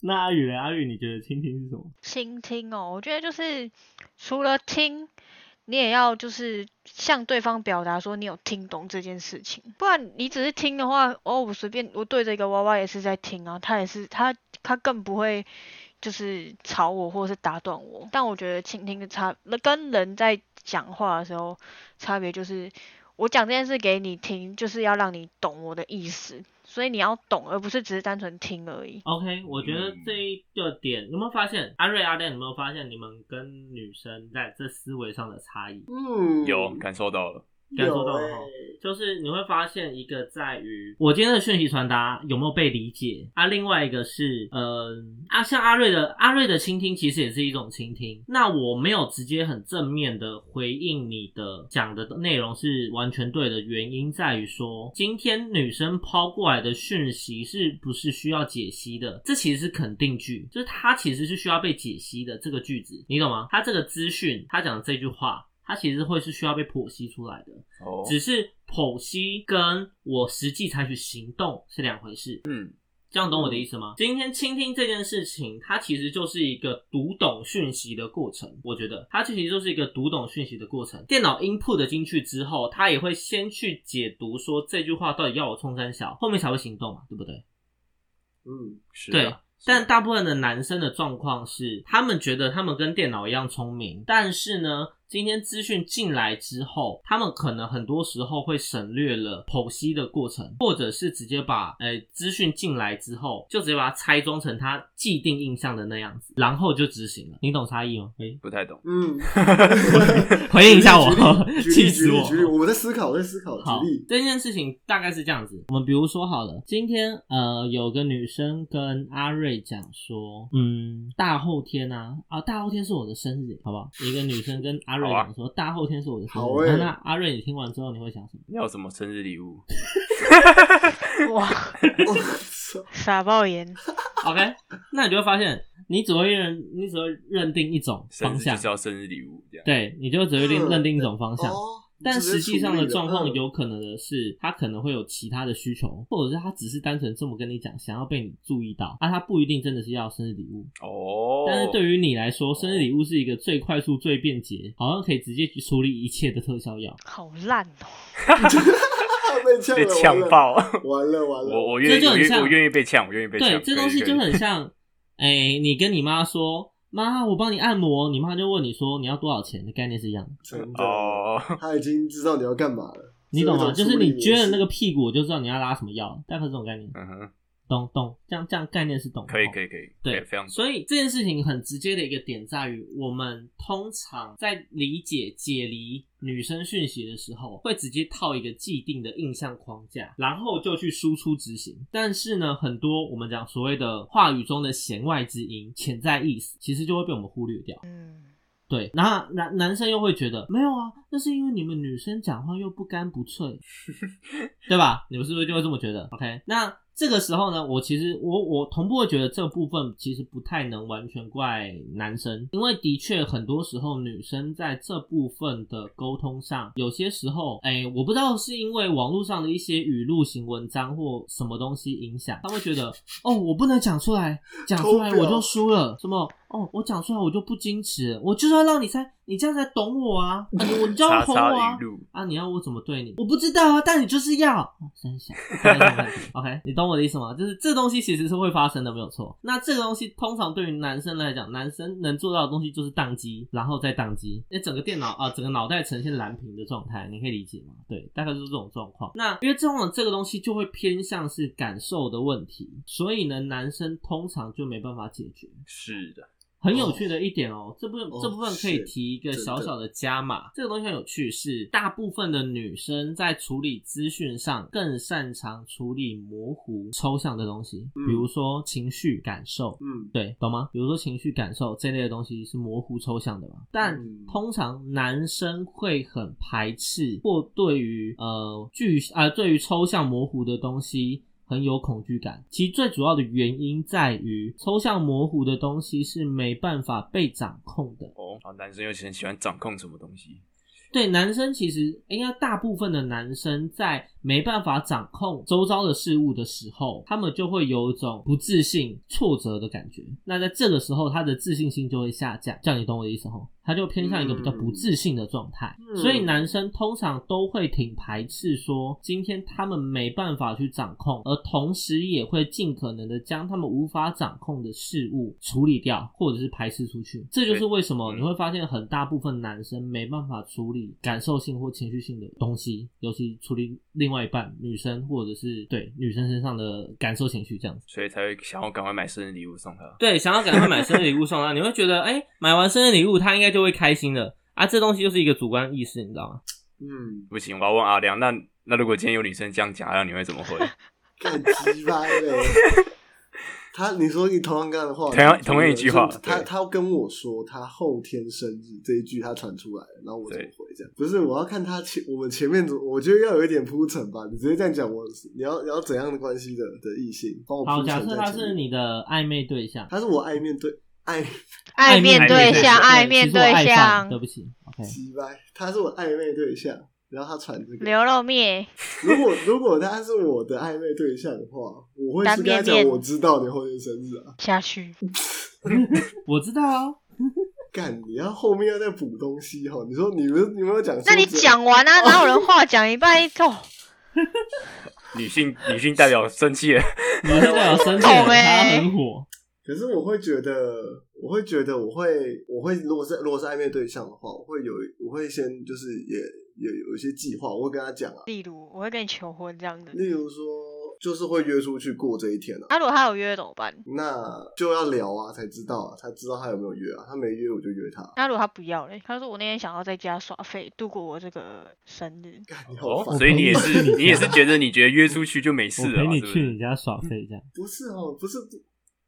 那阿宇嘞？阿宇，你觉得倾听是什么？倾听哦，我觉得就是除了听，你也要就是向对方表达说你有听懂这件事情，不然你只是听的话，哦，我随便我对着一个娃娃也是在听啊，他也是他他更不会就是吵我或者是打断我。但我觉得倾听的差，那跟人在讲话的时候差别就是，我讲这件事给你听，就是要让你懂我的意思，所以你要懂，而不是只是单纯听而已。OK，我觉得嗯这一个点，有没有发现阿瑞、阿亮有没有发现你们跟女生在这思维上的差异？嗯，有感受到了，感受到了就是你会发现一个在于我今天的讯息传达有没有被理解啊，另外一个是呃啊，像阿瑞的阿瑞的倾听其实也是一种倾听。那我没有直接很正面的回应你的讲的内容是完全对的原因在于说，今天女生抛过来的讯息是不是需要解析的？这其实是肯定句，就是它其实是需要被解析的这个句子，你懂吗？它这个资讯，它讲的这句话。它其实会是需要被剖析出来的，哦，只是剖析跟我实际采取行动是两回事。嗯，这样懂我的意思吗？今天倾听这件事情，它其实就是一个读懂讯息的过程。我觉得它其实就是一个读懂讯息的过程。电脑 input 的进去之后，它也会先去解读说这句话到底要我冲三小，后面才会行动嘛，对不对？嗯，是啊，但大部分的男生的状况是，他们觉得他们跟电脑一样聪明，但是呢，今天资讯进来之后，他们可能很多时候会省略了剖析的过程，或者是直接把呃资讯进来之后，就直接把它拆装成他既定印象的那样子，然后就执行了。你懂差异吗？诶、不太懂。嗯，回应一下我举例举 气例死我举例，我在思考，我在思考，好这件事情大概是这样子。我们比如说好了，今天呃有个女生跟阿瑞讲说，嗯，大后天啊啊，大后天是我的生日，好不好？一个女生跟阿说，大后天是我的生日。那那阿瑞，你听完之后你会想什么？要什么生日礼物？哇，傻爆眼，OK，那你就会发现，你只会认，你只会认定一种方向生日就是，要生日礼物这样。对，你就只会认认定一种方向。哦，但实际上的状况嗯有可能的是，他可能会有其他的需求，或者是他只是单纯这么跟你讲，想要被你注意到，啊，他不一定真的是要生日礼物。哦，但是对于你来说，生日礼物是一个最快速、最便捷，好像可以直接去处理一切的特效药。好烂哦！被呛被了，完了，呛爆。完了完了，我我愿意，我愿意被呛，我愿意被呛。对，这东西就很像，哎、你跟你妈说，妈，我帮你按摩，你妈就问你说你要多少钱，的概念是一样的。真的，哦，他已经知道你要干嘛了，你懂吗？就是你撅了那个，屁股，我就知道你要拉什么药，大概这种概念。嗯哼，懂懂，这样这样概念是懂的。可以可以可以，对非常所以这件事情很直接的一个点在于，我们通常在理解解离女生讯息的时候，会直接套一个既定的印象框架，然后就去输出执行。但是呢，很多我们讲所谓的话语中的弦外之音、潜在意思，其实就会被我们忽略掉。嗯，对，然后男男生又会觉得没有啊，那是因为你们女生讲话又不干不脆，对吧？你们是不是就会这么觉得？OK，那这个时候呢，我其实我我同步会觉得这部分其实不太能完全怪男生，因为的确很多时候女生在这部分的沟通上，有些时候，哎，我不知道是因为网络上的一些语录型文章或什么东西影响，他会觉得哦，我不能讲出来，讲出来我就输了，什么哦，我讲出来我就不矜持，我就是要让你猜，你这样才懂我啊，啊你就要哄我啊啊，你要我怎么对你？我不知道啊，但你就是要。哦、三小大概这种感觉，OK，你懂我的意思吗？就是这东西其实是会发生的，没有错。那这个东西通常对于男生来讲，男生能做到的东西就是宕机，然后再宕机，那整个电脑啊，整个脑袋呈现蓝屏的状态，你可以理解吗？对，大概就是这种状况。那因为这种这个东西就会偏向是感受的问题，所以呢，男生通常就没办法解决。是的，很有趣的一点哦，这部分哦这部分可以提一个小小的加码。这个东西很有趣是，大部分的女生在处理资讯上更擅长处理模糊、抽象的东西，嗯比如说情绪、感受。嗯，对，懂吗？比如说情绪感受这类的东西是模糊抽象的嘛，但嗯通常男生会很排斥或对于呃具啊、对于抽象模糊的东西很有恐惧感。其实最主要的原因在于抽象模糊的东西是没办法被掌控的。哦，啊男生又很喜欢掌控什么东西，对男生，其实应该大部分的男生在没办法掌控周遭的事物的时候，他们就会有一种不自信、挫折的感觉。那在这个时候，他的自信心就会下降。这样你懂我的意思吼？他就偏向一个比较不自信的状态。嗯所以男生通常都会挺排斥说，今天他们没办法去掌控，而同时也会尽可能的将他们无法掌控的事物处理掉，或者是排斥出去。这就是为什么嗯你会发现很大部分男生没办法处理感受性或情绪性的东西，尤其处理另外一半女生或者是对女生身上的感受情绪这样子。所以才会想要赶快买生日礼物送她。对，想要赶快买生日礼物送她，你会觉得，哎、买完生日礼物她应该就会开心了啊。这东西就是一个主观意识，你知道吗？嗯，不行，我要问阿亮，那那如果今天有女生这样讲，你会怎么回？干鸡掰嘞！他，你说你同样的话，同样同样一句话就他对他跟我说他后天生日这一句他传出来了，然后我怎么回这样？不是，我要看他前我们前面怎，我觉得要有一点铺陈吧。你直接这样讲，我你要你要怎样的关系的的异性？帮我好，铺假设他是你的暧昧对象，他是我暧昧对暧暧昧对象，暧暧昧对象对，不起，OK，鸡掰，他是我暧昧对象，然后他传这个。牛肉面，如果如果他是我的暧昧对象的话，我会是跟他讲，单面面我知道你后天生日啊。下去。我知道啊，干，你要后面要再补东西哈。你说你们你们有讲那你讲完啊，哪有人话讲一半一哦？女性女性代表生气了，女性代表生气，懂欸他很火，可是我会觉得，我会觉得，我会，我会，如果是如果是暧昧对象的话，我会有，我会先就是也有有一些计划，我会跟他讲啊，例如，我会跟你求婚这样的。例如说，就是会约出去过这一天啊，那、如果他有约怎么办？那就要聊啊，才知道啊，才知道他有没有约啊，他没约我就约他。那如果他不要嘞？他说我那天想要在家耍废，度过我这个生日。干你好烦哦，所以你也是你也是觉得你觉得约出去就没事了你？去你家耍废这样。不是哦，不是，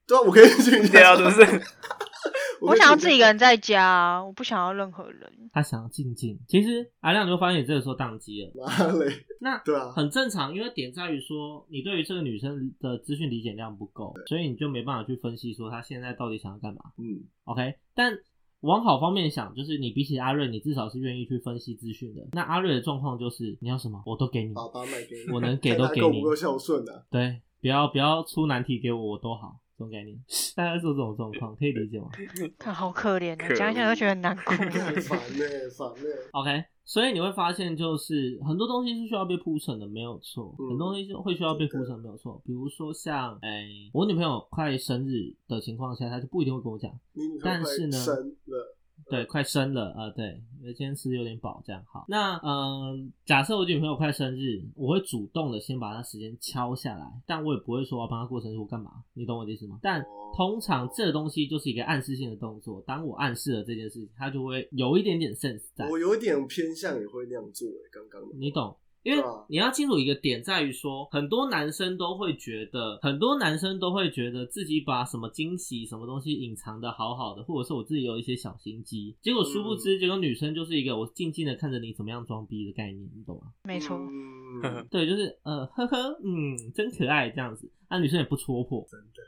对啊，我可以去你家。是不是？我想要自己一个人在家啊，我不想要任何人。他想要静静，其实阿亮你就发现你这个时候宕机了，妈嘞，那对啊，很正常，因为点在于说你对于这个女生的资讯理解量不够，所以你就没办法去分析说她现在到底想要干嘛。嗯，OK，但往好方面想，就是你比起阿瑞，你至少是愿意去分析资讯的。那阿瑞的状况就是你要什么我都给你，把爸卖给你，我能给都给你。他够不够孝顺啊？对，不要不要出难题给我，我都好，这种概念。大概是这种状况，可以理解吗 看好可怜可的，讲一讲都觉得很难过。干 烦呢，烦呢。？OK，所以你会发现，就是很多东西是需要被铺陈的，没有错。嗯很多东西是会需要被铺陈，没有错。比如说像，哎、我女朋友快生日的情况下，她就不一定会跟我讲，你女朋友快但是呢生了，对，快生了，呃，对，因为今天吃的有点饱，这样好。那嗯、呃假设我女朋友快生日，我会主动的先把她时间敲下来，但我也不会说帮她过生日，我干嘛？你懂我的意思吗？但哦通常这东西就是一个暗示性的动作，当我暗示了这件事情，她就会有一点点 sense 在，我有一点偏向也会那样做、欸，刚刚你懂？因为你要清楚一个点，在于说，很多男生都会觉得，很多男生都会觉得自己把什么惊喜、什么东西隐藏的好好的，或者是我自己有一些小心机，结果殊不知，结果女生就是一个我静静的看着你怎么样装逼的概念，你懂吗？没错，嗯。对，就是呃，呵呵，嗯，真可爱这样子，那、女生也不戳破，真的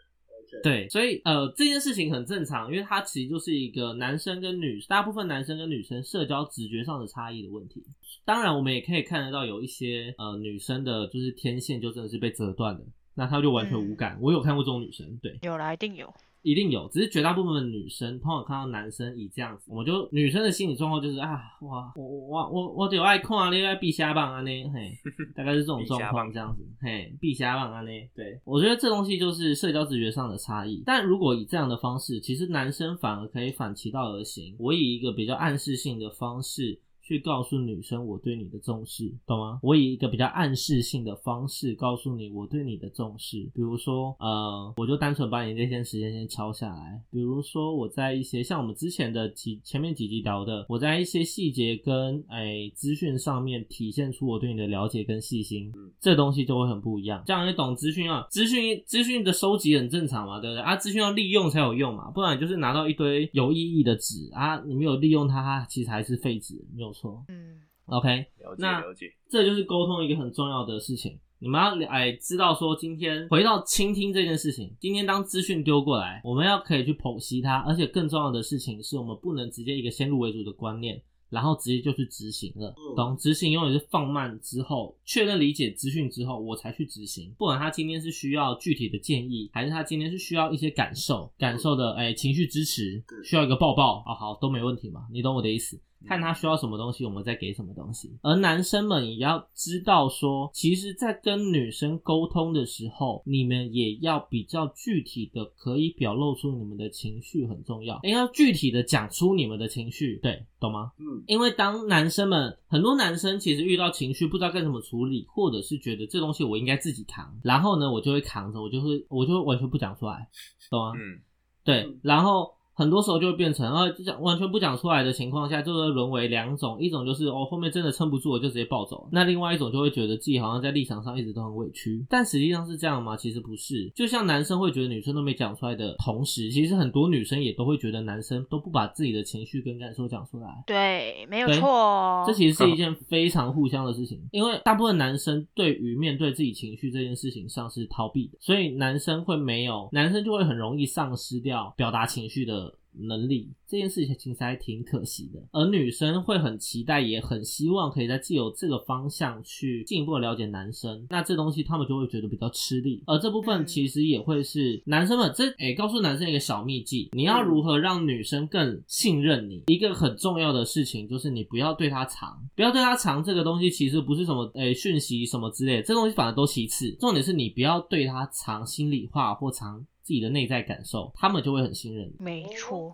对，所以呃，这件事情很正常，因为它其实就是一个男生跟女，大部分男生跟女生社交直觉上的差异的问题。当然，我们也可以看得到有一些呃女生的，就是天线就真的是被折断的，那她就完全无感。我有看过这种女生，对，有啦，一定有。一定有，只是绝大部分的女生，通常看到男生以这样子，我们就女生的心理状况就是啊，哇，我我我我有爱看啊，你爱避瞎棒啊呢，嘿，大概是这种状况这样子，嘿，避瞎棒啊呢，对我觉得这东西就是社交直觉上的差异。但如果以这样的方式，其实男生反而可以反其道而行，我以一个比较暗示性的方式。去告诉女生我对你的重视，懂吗？我以一个比较暗示性的方式告诉你我对你的重视，比如说，呃，我就单纯把你那天时间先敲下来，比如说我在一些像我们之前的几前面几集聊的，我在一些细节跟哎资讯上面体现出我对你的了解跟细心，这东西就会很不一样。这样你懂资讯啊，资讯资讯的收集很正常嘛，对不对？啊，资讯要利用才有用嘛，不然你就是拿到一堆有意义的纸啊，你没有利用它，它其实还是废纸，没有错。嗯，OK，了解那了解，这就是沟通一个很重要的事情。你们要哎知道说，今天回到倾听这件事情，今天当资讯丢过来，我们要可以去剖析它，而且更重要的事情是我们不能直接一个先入为主的观念，然后直接就去执行了。嗯懂？执行永远是放慢之后，确认理解资讯之后，我才去执行。不管他今天是需要具体的建议，还是他今天是需要一些感受，感受的哎情绪支持，需要一个抱抱啊，好都没问题嘛，你懂我的意思。看他需要什么东西，我们再给什么东西。而男生们也要知道说，其实，在跟女生沟通的时候，你们也要比较具体的，可以表露出你们的情绪很重要，要具体的讲出你们的情绪，对，懂吗？嗯，因为当男生们很多男生其实遇到情绪不知道该怎么处理，或者是觉得这东西我应该自己扛，然后呢，我就会扛着，我就会我就会完全不讲出来，懂吗？嗯，对嗯，然后很多时候就会变成，啊，就讲完全不讲出来的情况下，就会沦为两种，一种就是哦后面真的撑不住了就直接暴走，那另外一种就会觉得自己好像在立场上一直都很委屈，但实际上是这样吗？其实不是，就像男生会觉得女生都没讲出来的同时，其实很多女生也都会觉得男生都不把自己的情绪跟感受讲出来。对，没有错哦。这其实是一件非常互相的事情，因为大部分男生对于面对自己情绪这件事情上是逃避的，所以男生会没有，男生就会很容易丧失掉表达情绪的能力。这件事情其实还挺可惜的，而女生会很期待，也很希望可以在既有这个方向去进一步的了解男生。那这东西他们就会觉得比较吃力，而这部分嗯其实也会是男生们这诶、告诉男生一个小秘技，你要如何让女生更信任你？一个很重要的事情就是你不要对她藏，不要对她藏这个东西，其实不是什么诶讯息什么之类的，这东西反而都其次，重点是你不要对她藏心里话或藏自己的内在感受，他们就会很信任你。没错，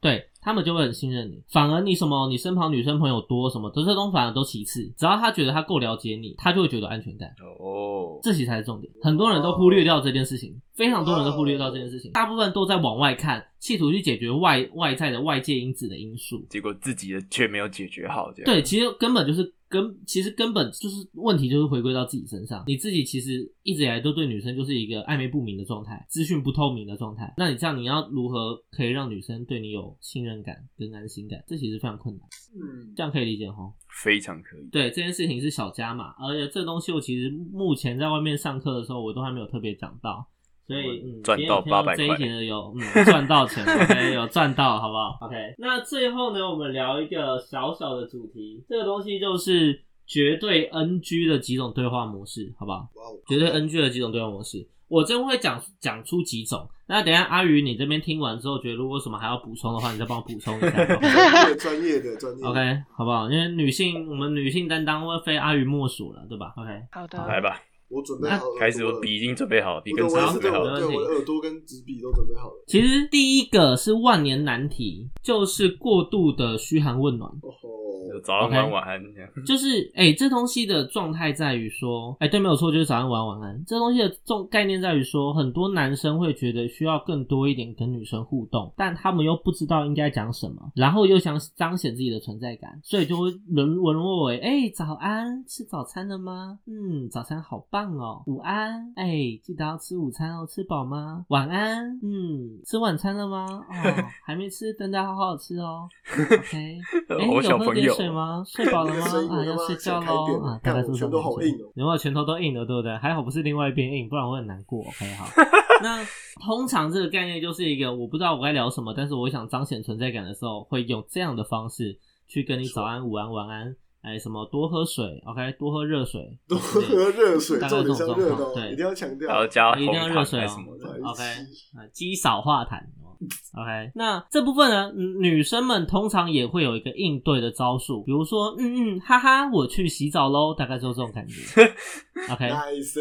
对他们就会很信任你，反而你什么，你身旁女生朋友多什么，这些东西反而都其次，只要他觉得他够了解你，他就会觉得安全感，哦，这其实才是重点。很多人都忽略掉这件事情，非常多人都忽略掉这件事情，大部分都在往外看，企图去解决外外在的外界因子的因素。结果自己的却没有解决好，这样。对，其实根本就是根，其实根本就是问题，就是回归到自己身上。你自己其实一直以来都对女生就是一个暧昧不明的状态，资讯不透明的状态。那你这样，你要如何可以让女生对你有信任感跟安心感？这其实非常困难。嗯，这样可以理解哈？非常可以。对，这件事情是小加嘛，而且这东西我其实目前在外面上课的时候，我都还没有特别讲到。所以，嗯，赚到今天有听800这一集的有，嗯，赚到钱，OK，有赚到，好不好？OK，那最后呢，我们聊一个小小的主题，这个东西就是绝对 NG 的几种对话模式，好不好？绝对 NG 的几种对话模式，我真会讲讲出几种。那等一下阿宇你这边听完之后，觉得如果什么还要补充的话，你再帮我补充一下。好不好专业的专业的 OK，好不好？因为女性，我们女性担当会非阿宇莫属了，对吧？OK，好的，来吧，我准备好了，开始，我笔已经准备好了，笔跟我纸准备好了。对我的耳朵跟纸笔都准备好了。其实第一个是万年难题，就是过度的嘘寒问暖。哦吼，早安晚晚安这样。就是，哎、这东西的状态在于说，哎、对，没有错，就是早安、晚安、晚安。这东西的重概念在于说，很多男生会觉得需要更多一点跟女生互动，但他们又不知道应该讲什么，然后又想彰显自己的存在感，所以就会沦沦落为，哎、早安，吃早餐了吗？嗯，早餐好棒哦。午安，哎、记得要吃午餐哦，吃饱吗？晚安，嗯，吃晚餐了吗？哦，还没吃，等等好好吃哦。OK，哎、我有喝点小朋友水吗？睡饱了吗？啊，要睡觉喽啊！大概是这我拳头种感觉好硬哦有没有拳头都硬了，对不对？还好不是另外一边硬，不然我会很难过。OK，好。那通常这个概念就是一个我不知道我该聊什么，但是我想彰显存在感的时候，会用这样的方式去跟你早安、午安、晚安。哎，什么多喝水，OK，多喝热水，多喝热水，大概这种重点是要热的哦，状况对一定要强调。一定要热水哦 OK，啊，积少化痰。OK，那这部分呢，嗯女生们通常也会有一个应对的招数，比如说，嗯嗯，哈哈，我去洗澡喽，大概就是这种感觉。OK，Nice，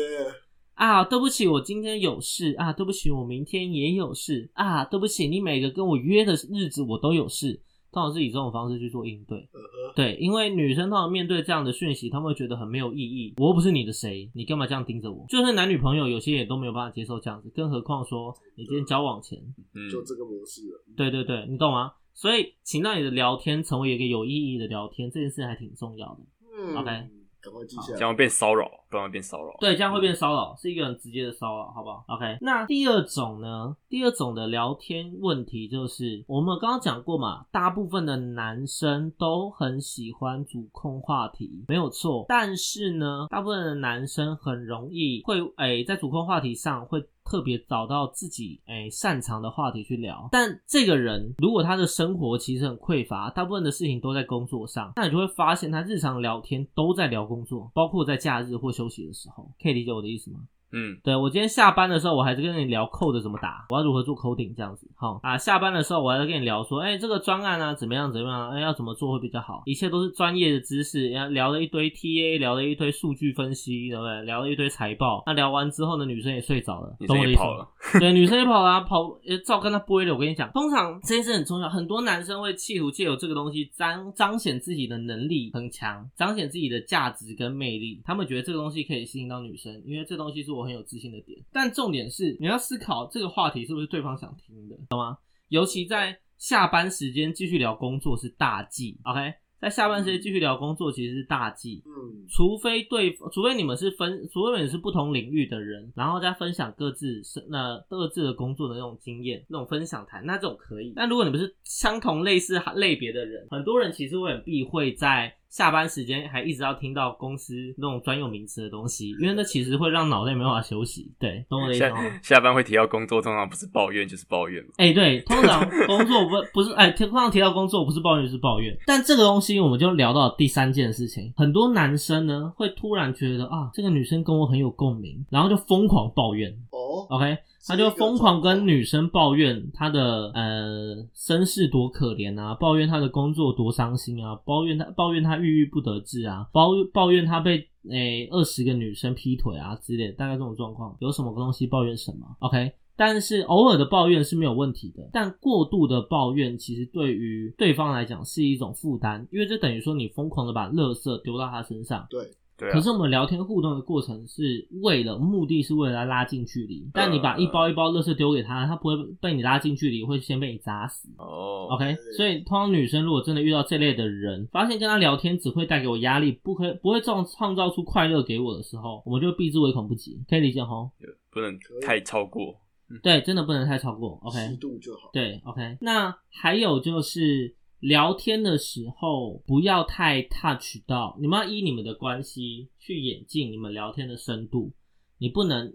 啊，对不起，我今天有事啊，对不起，我明天也有事啊，对不起，你每个跟我约的日子我都有事。通常是以这种方式去做应对，呃对，因为女生通常面对这样的讯息，她们会觉得很没有意义。我又不是你的谁，你干嘛这样盯着我？就算男女朋友，有些也都没有办法接受这样子，更何况说你今天交往前，嗯，就这个模式了。对对对，你懂吗？所以，请让你的聊天成为一个有意义的聊天，这件事还挺重要的。嗯 OK 赶快记下来。这样会变骚扰，不然会变骚扰。对，这样会变骚扰，是一个很直接的骚扰，好不好？OK。那第二种呢？第二种的聊天问题就是，我们刚刚讲过嘛，大部分的男生都很喜欢主控话题，没有错。但是呢，大部分的男生很容易会诶、在主控话题上会。特别找到自己诶、擅长的话题去聊，但这个人如果他的生活其实很匮乏，大部分的事情都在工作上，那你就会发现他日常聊天都在聊工作，包括在假日或休息的时候，可以理解我的意思吗？嗯，对我今天下班的时候，我还是跟你聊 code 怎么打，我要如何做 coding 这样子。好啊，下班的时候我还在跟你聊说，哎、这个专案啊怎么样怎么样，哎、要怎么做会比较好，一切都是专业的知识。然后聊了一堆 TA，聊了一堆数据分析，对不对？聊了一堆财报。那聊完之后呢，女生也睡着了，女懂我的意思对，女生也跑了、跑也照跟他播的。我跟你讲，通常这件事很重要，很多男生会企图借由这个东西彰彰显自己的能力很强，彰显自己的价值跟魅力。他们觉得这个东西可以吸引到女生，因为这东西是我很有自信的点。但重点是你要思考这个话题是不是对方想听的，懂吗？尤其在下班时间继续聊工作是大忌。OK，在下班时间继续聊工作其实是大忌。嗯，除非对，除非你们是分，除非你们是不同领域的人，然后再分享各自是那各自的工作的那种经验，那种分享谈，那这种可以。但如果你们是相同类似类别的人，很多人其实会很避讳在下班时间还一直要听到公司那种专有名词的东西，因为那其实会让脑袋没办法休息。对，懂我的意思吗？下下班会提到工作，通常不是抱怨就是抱怨嘛。哎、对，通常工作不 不是哎，通常提到工作不是抱怨就是抱怨。但这个东西我们就聊到第三件事情，很多男生呢会突然觉得啊，这个女生跟我很有共鸣，然后就疯狂抱怨。哦，OK，他就疯狂跟女生抱怨他的呃身世多可怜啊，抱怨他的工作多伤心啊，抱怨他抱怨他郁郁不得志啊，抱抱怨他被诶二十个女生劈腿啊之类的，大概这种状况，有什么东西抱怨什么？OK。但是偶尔的抱怨是没有问题的，但过度的抱怨其实对于对方来讲是一种负担，因为这等于说你疯狂的把垃圾丢到他身上，对，对啊可，是我们聊天互动的过程是为了目的是为了拉近距离，但你把一包一包垃圾丢给他，他不会被你拉近距离，会先被你砸死。哦 OK，所以通常女生如果真的遇到这类的人，发现跟他聊天只会带给我压力，不可不会创创造出快乐给我的时候，我们就避之唯恐不及，可以理解吼？不能太超过。对，真的不能太超过。OK，适度就好。对，OK。那还有就是聊天的时候不要太 touch 到，你们要依你们的关系去演进你们聊天的深度。你不能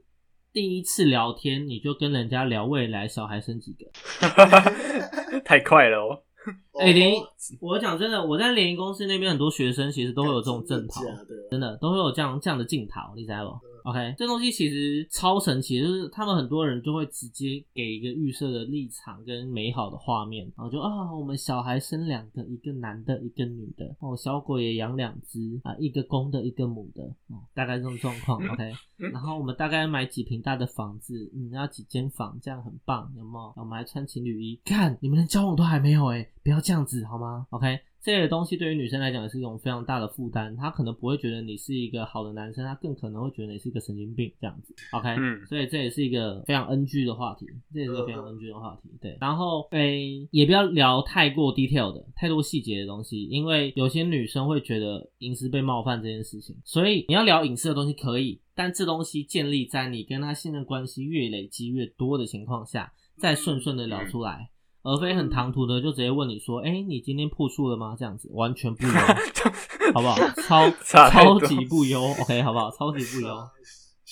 第一次聊天你就跟人家聊未来小孩生几个。太快了哦。哎、联哦我讲真的，我在联谊公司那边很多学生其实都会有这种正逃，真的都会有这样这样的镜头，你知道不？OK，这东西其实超神奇，就是他们很多人就会直接给一个预设的立场跟美好的画面，然后就啊，我们小孩生两个，一个男的，一个女的，哦，小狗也养两只啊，一个公的，一个母的，哦，大概这种状况，OK。然后我们大概买几平大的房子，嗯，要几间房，这样很棒，有没有？我们还穿情侣衣，看你们连交往都还没有哎、不要这样子好吗？OK，这类的东西对于女生来讲也是一种非常大的负担，她可能不会觉得你是一个好的男生，她更可能会觉得你是一个神经病这样子。OK，嗯所以这也是一个非常 NG 的话题，这也是个非常 NG 的话题。对，然后诶、也不要聊太过 detail 的、太多细节的东西，因为有些女生会觉得隐私被冒犯这件事情，所以你要聊隐私的东西可以，但这东西建立在你跟他信任关系越累积越多的情况下，再顺顺的聊出来。而非很唐突的就直接问你说：“哎、你今天破处了吗？”这样子完全不优，好不好？超超级不优，OK，好不好？超级不优。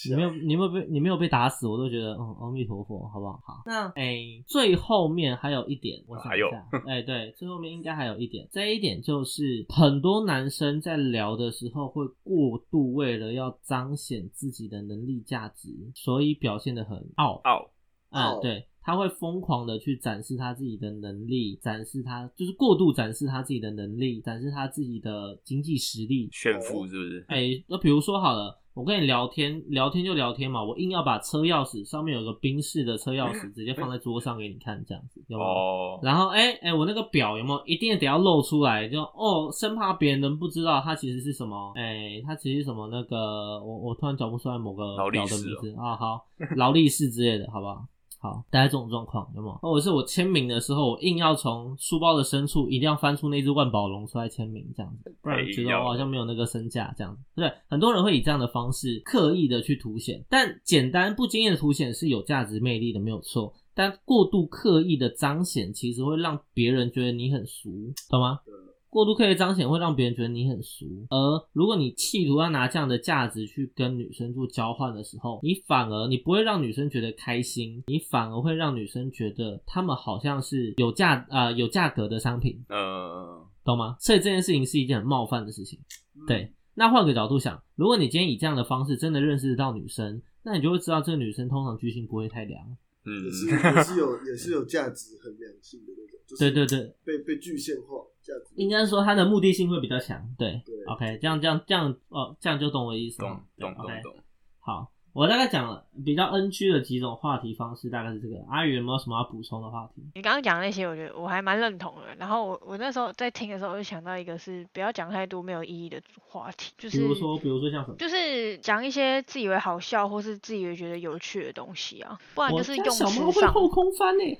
你没有，你没有被，你没有被打死，我都觉得，嗯，阿弥陀佛，好不好？好，那诶、最后面还有一点，我想一下，哎、对，最后面应该还有一点，这一点就是很多男生在聊的时候会过度为了要彰显自己的能力价值，所以表现的很傲，傲，嗯，对，他会疯狂的去展示他自己的能力，展示他就是过度展示他自己的能力，展示他自己的经济实力，炫富是不是？哎、那比如说好了，我跟你聊天，聊天就聊天嘛，我硬要把车钥匙上面有个宾士的车钥匙直接放在桌上给你看，这样子有没有？哦，然后哎哎、我那个表有没有一定得要露出来？就哦，生怕别人不知道它其实是什么？哎、它其实是什么？那个我我突然找不出来某个表的名字啊，好，劳力士之类的，好不好？好，大概这种状况有没有？或者是我签名的时候，我硬要从书包的深处一定要翻出那只万宝龙出来签名，这样子，不然觉得我好像没有那个身价，这样子，对不对？很多人会以这样的方式刻意的去凸显，但简单不经意的凸显是有价值魅力的，没有错。但过度刻意的彰显，其实会让别人觉得你很俗，懂吗？过度刻意彰显会让别人觉得你很俗，而如果你企图要拿这样的价值去跟女生做交换的时候，你反而你不会让女生觉得开心，你反而会让女生觉得他们好像是有价呃有价格的商品，呃，懂吗？所以这件事情是一件很冒犯的事情。对，那换个角度想，如果你今天以这样的方式真的认识到女生，那你就会知道这个女生通常居心不会太良。嗯也，是也是有也是有价值衡量性的那种，就是对对对，被被具现化价值。应该说它的目的性会比较强。对对 o k 这样这样这样哦，这样就懂我的意思懂了。对懂懂懂。好，我大概讲了比较 NG 的几种话题方式，大概是这个。阿宇有没有什么要补充的话题？你刚刚讲的那些，我觉得我还蛮认同的。然后我我那时候在听的时候，我就想到一个是不要讲太多没有意义的话题，就是比如说，比如说像什么？就是讲一些自以为好笑或是自以为觉得有趣的东西啊，不然就是用家小猫。会后空翻呢、之 对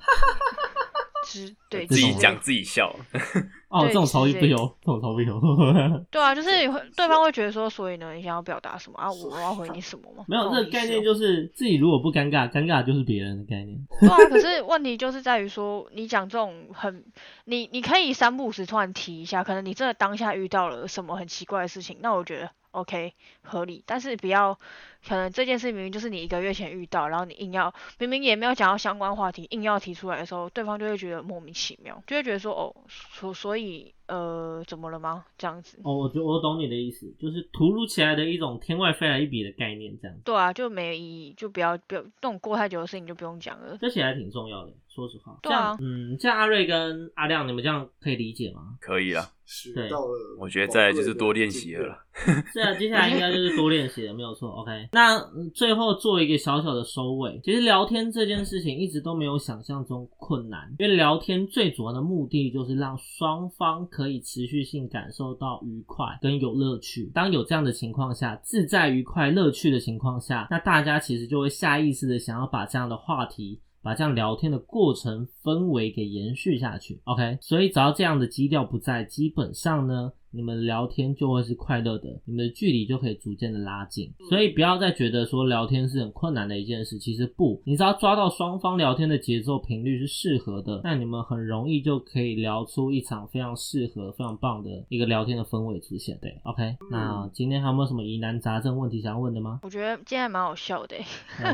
这种自己讲自己笑，哦，对这种逃避之类不由，这种逃避不由。对啊，就是你会对方会觉得说，所以呢，你想要表达什么啊？我我要回你什么吗？没有，这个概念哦就是自己如果不尴尬，尴尬就是别人的概念。对啊，可是 问题就是在于说，你讲这种很，你你可以三不五时突然提一下，可能你真的当下遇到了什么很奇怪的事情，那我觉得 OK 合理，但是不要可能这件事明明就是你一个月前遇到，然后你硬要明明也没有讲到相关话题，硬要提出来的时候，对方就会觉得莫名其妙，就会觉得说哦，所所以呃怎么了吗？这样子。哦，我觉我懂你的意思，就是突如其来的一种天外飞来一笔的概念，这样子，对啊，就没有意义，就不要不要那种过太久的事情就不用讲了。这其实还挺重要的。说实话，对啊这样嗯，像阿瑞跟阿亮，你们这样可以理解吗？可以啦。学对到了，我觉得再来就是多练习了啦。是啊，接下来应该就是多练习了，没有错。OK，那嗯最后做一个小小的收尾。其实聊天这件事情一直都没有想象中困难，因为聊天最主要的目的就是让双方可可以持续性感受到愉快跟有乐趣。当有这样的情况下，自在、愉快、乐趣的情况下，那大家其实就会下意识的想要把这样的话题。把这样聊天的过程氛围给延续下去，OK，所以只要这样的基调不在，基本上呢，你们聊天就会是快乐的，你们的距离就可以逐渐的拉近。所以不要再觉得说聊天是很困难的一件事，其实不，你只要抓到双方聊天的节奏频率是适合的，那你们很容易就可以聊出一场非常适合、非常棒的一个聊天的氛围出现。对，OK，那今天还有没有什么疑难杂症问题想要问的吗？我觉得今天还蛮好笑的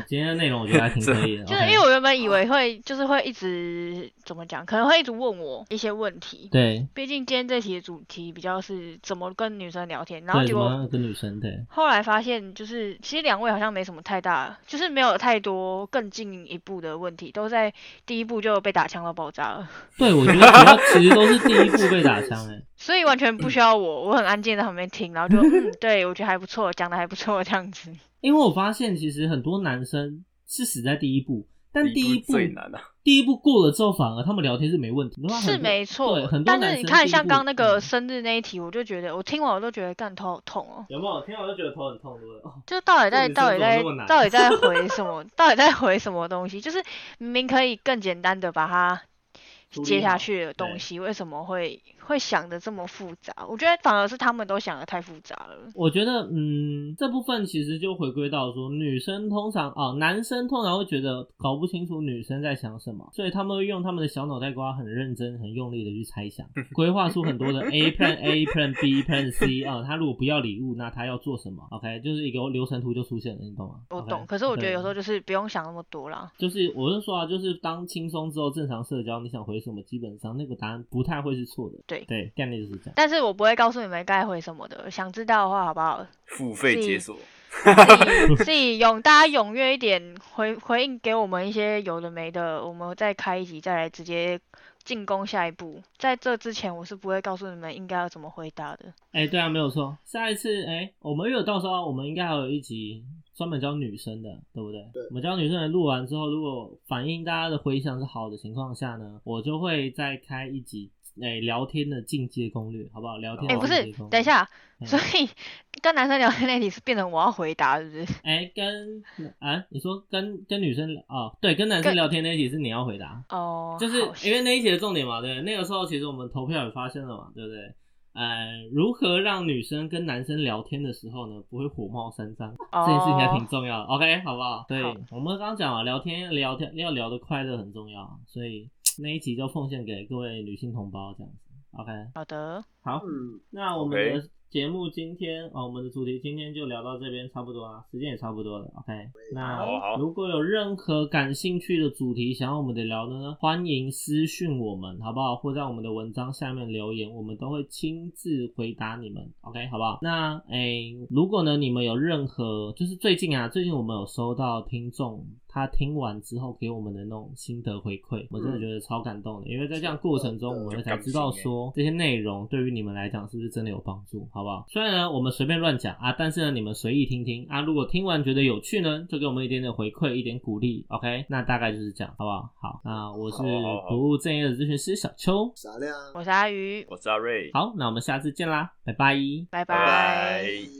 今天的内容我觉得还挺可以的，就是因为我原本以为会就是会一直怎么讲，可能会一直问我一些问题。对毕竟今天这题的主题比较是怎么跟女生聊天，然后对，结果跟女生对。后来发现，就是其实两位好像没什么太大，就是没有太多更进一步的问题，都在第一步就被打枪到爆炸了，对，我觉得主要其实都是第一步被打枪哎、所以完全不需要我，我很安静在旁边听，然后就嗯，对我觉得还不错，讲的还不错这样子。因为我发现其实很多男生是死在第一步，但第一步最难啊。第一步过了之后，反而他们聊天是没问题。是没错对，很多但是你看，像刚那个嗯生日那一题，我就觉得我听完我都觉得干头好痛哦。有没有听完我就觉得头很痛，对不对？哦就到底在到底在到底在回 什么？到底在回什么东西？就是明明可以更简单的把它接下去的东西，为什么会会想的这么复杂？我觉得反而是他们都想的太复杂了。我觉得，嗯，这部分其实就回归到说，女生通常哦，男生通常会觉得搞不清楚女生在想什么，所以他们会用他们的小脑袋瓜很认真、很用力的去猜想，规划出很多的 A plan A plan B plan C 啊、他如果不要礼物，那他要做什么？OK，就是一个流程图就出现了，你懂吗？我懂，可是我觉得有时候就是不用想那么多啦。就是我是说啊，就是当轻松之后，正常社交，你想回什么，基本上那个答案不太会是错的。对对，概念就是这样。但是我不会告诉你们该回什么的，想知道的话，好不好？付费解锁，自己自己踊，大家踊跃一点回回应给我们一些有的没的，我们再开一集再来直接进攻下一步。在这之前，我是不会告诉你们应该要怎么回答的。哎、对啊，没有错。下一次，哎、我们有到时候我们应该还有一集专门教女生的，对不对？对我们教女生的录完之后，如果反映大家的回响是好的情况下呢，我就会再开一集，哎、聊天的进阶攻略，好不好？聊天哎、的不是等一，下，嗯所以跟男生聊天那题是变成我要回答，是不是？哎、跟啊，你说跟跟女生哦，对，跟男生聊天那一题是你要回答。哦，就是因为那一题的重点嘛，对那个时候其实我们投票也发生了嘛，对不对？呃，如何让女生跟男生聊天的时候呢，不会火冒三丈，这件事情还挺重要的。OK，好不好？对好，我们刚刚讲了，聊天聊天要聊得快乐很重要，所以那一集就奉献给各位女性同胞这样子。OK，好的，好，嗯，那我们的节目今天啊、我们的主题今天就聊到这边差不多了，时间也差不多了。OK，那如果有任何感兴趣的主题想要我们的聊的呢，欢迎私讯我们，好不好？或在我们的文章下面留言，我们都会亲自回答你们。OK，好不好？那诶，如果呢你们有任何，就是最近啊，最近我们有收到听众他听完之后给我们的那种心得回馈，我真的觉得超感动的，因为在这样过程中，我们才知道说这些内容对于你们来讲是不是真的有帮助，好不好？虽然呢我们随便乱讲啊，但是呢你们随意听听啊，如果听完觉得有趣呢，就给我们一点点回馈，一点鼓励，OK？那大概就是这样，好不好？好，那我是不务正业的咨询师小邱，傻亮，我是阿鱼，我是阿瑞，好，那我们下次见啦，拜。拜。拜。拜拜